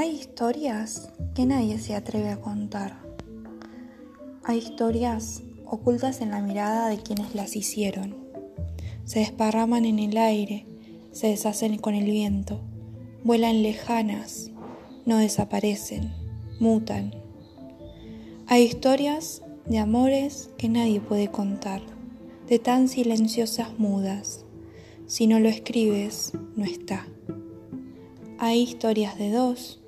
Hay historias que nadie se atreve a contar. Hay historias ocultas en la mirada de quienes las hicieron. Se desparraman en el aire, se deshacen con el viento, vuelan lejanas, no desaparecen, mutan. Hay historias de amores que nadie puede contar, de tan silenciosas mudas. Si no lo escribes, no está. Hay historias de dos,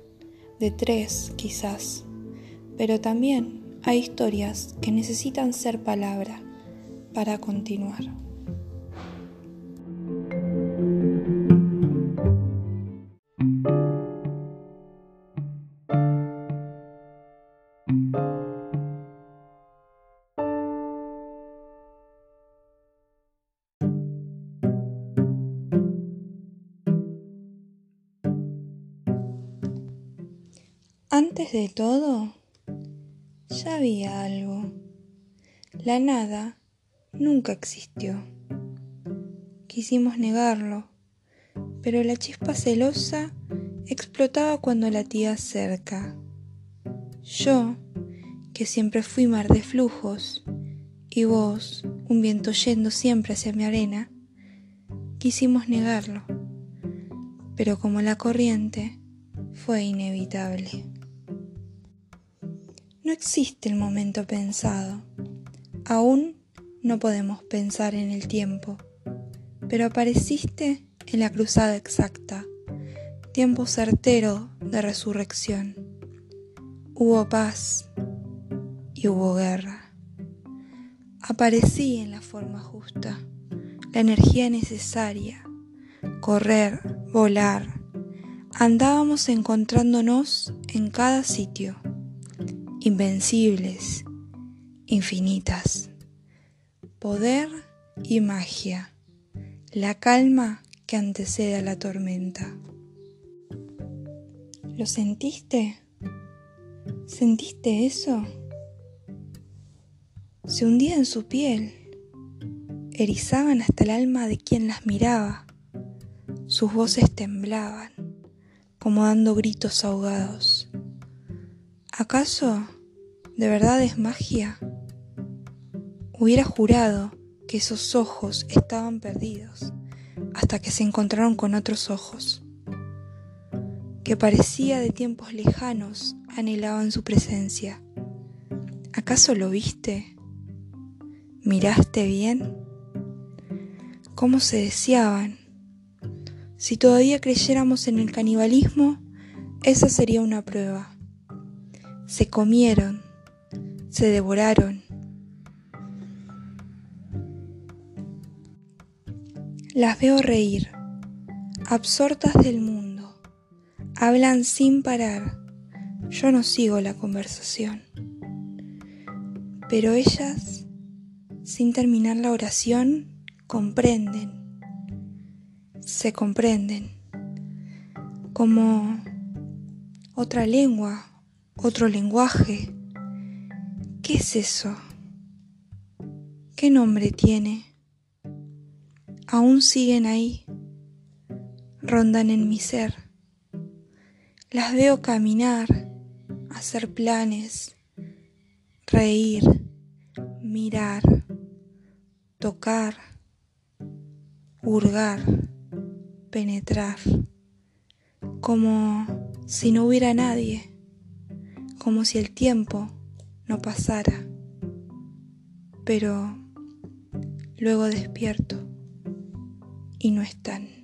de tres quizás, pero también hay historias que necesitan ser palabra para continuar. Antes de todo, ya había algo. La nada nunca existió. Quisimos negarlo, pero la chispa celosa explotaba cuando latía cerca. Yo, que siempre fui mar de flujos, y vos, un viento yendo siempre hacia mi arena, quisimos negarlo, pero como la corriente, fue inevitable. No existe el momento pensado. Aún no podemos pensar en el tiempo, pero apareciste en la cruzada exacta, tiempo certero de resurrección. Hubo paz y hubo guerra. Aparecí en la forma justa, la energía necesaria, correr, volar. Andábamos encontrándonos en cada sitio invencibles, infinitas. Poder y magia, la calma que antecede a la tormenta. ¿Lo sentiste? ¿Sentiste eso? Se hundía en su piel, erizaban hasta el alma de quien las miraba, sus voces temblaban, como dando gritos ahogados. ¿Acaso de verdad es magia? Hubiera jurado que esos ojos estaban perdidos hasta que se encontraron con otros ojos, que parecía de tiempos lejanos anhelaban su presencia. ¿Acaso lo viste? ¿Miraste bien? ¿Cómo se deseaban? Si todavía creyéramos en el canibalismo, esa sería una prueba se comieron, se devoraron. Las veo reír, absortas del mundo, hablan sin parar, yo no sigo la conversación. Pero ellas, sin terminar la oración, comprenden, se comprenden, como otra lengua otro lenguaje. ¿Qué es eso? ¿Qué nombre tiene? Aún siguen ahí, rondan en mi ser. Las veo caminar, hacer planes, reír, mirar, tocar, hurgar, penetrar, como si no hubiera nadie como si el tiempo no pasara, pero luego despierto y no están.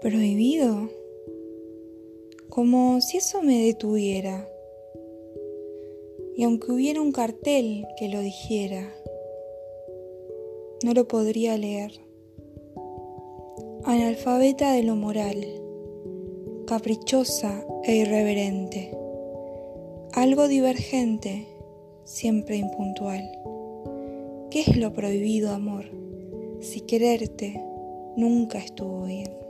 Prohibido, como si eso me detuviera. Y aunque hubiera un cartel que lo dijera, no lo podría leer. Analfabeta de lo moral, caprichosa e irreverente, algo divergente, siempre impuntual. ¿Qué es lo prohibido, amor? si quererte nunca estuvo bien.